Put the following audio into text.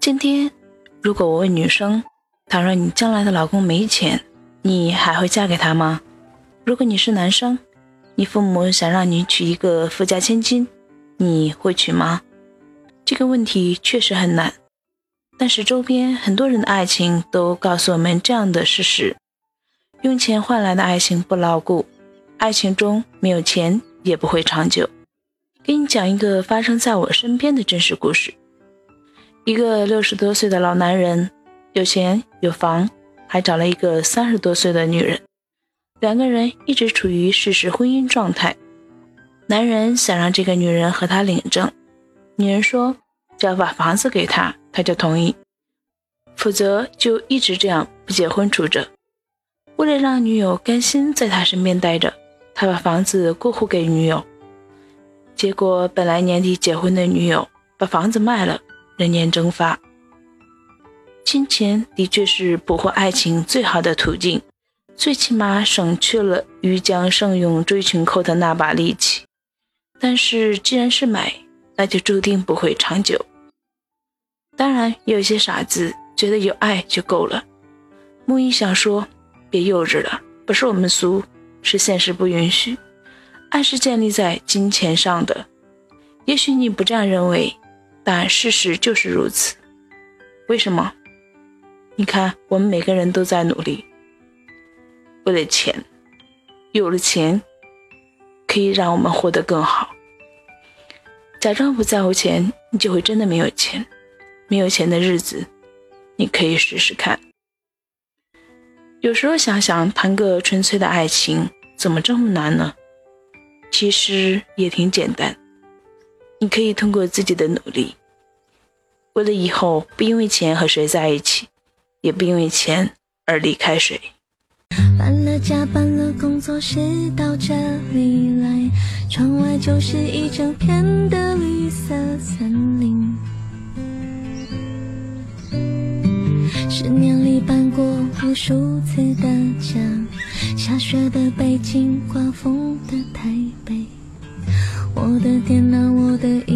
今天，如果我问女生，倘若你将来的老公没钱，你还会嫁给他吗？如果你是男生，你父母想让你娶一个富家千金，你会娶吗？这个问题确实很难，但是周边很多人的爱情都告诉我们这样的事实：用钱换来的爱情不牢固，爱情中没有钱也不会长久。给你讲一个发生在我身边的真实故事：一个六十多岁的老男人，有钱有房，还找了一个三十多岁的女人，两个人一直处于事实婚姻状态。男人想让这个女人和他领证。女人说：“只要把房子给他，他就同意；否则就一直这样不结婚处着。”为了让女友甘心在他身边待着，他把房子过户给女友。结果，本来年底结婚的女友把房子卖了，人间蒸发。金钱的确是捕获爱情最好的途径，最起码省去了欲将胜用追裙扣的那把力气。但是，既然是买，那就注定不会长久。当然，有些傻子觉得有爱就够了。木易想说：“别幼稚了，不是我们俗，是现实不允许。爱是建立在金钱上的。也许你不这样认为，但事实就是如此。为什么？你看，我们每个人都在努力，为了钱。有了钱，可以让我们活得更好。”假装不在乎钱，你就会真的没有钱。没有钱的日子，你可以试试看。有时候想想，谈个纯粹的爱情，怎么这么难呢？其实也挺简单。你可以通过自己的努力，为了以后不因为钱和谁在一起，也不因为钱而离开谁。搬了家，搬了工作室到这里来，窗外就是一整片的绿色森林。十年里搬过无数次的家，下雪的北京，刮风的台北，我的电脑，的。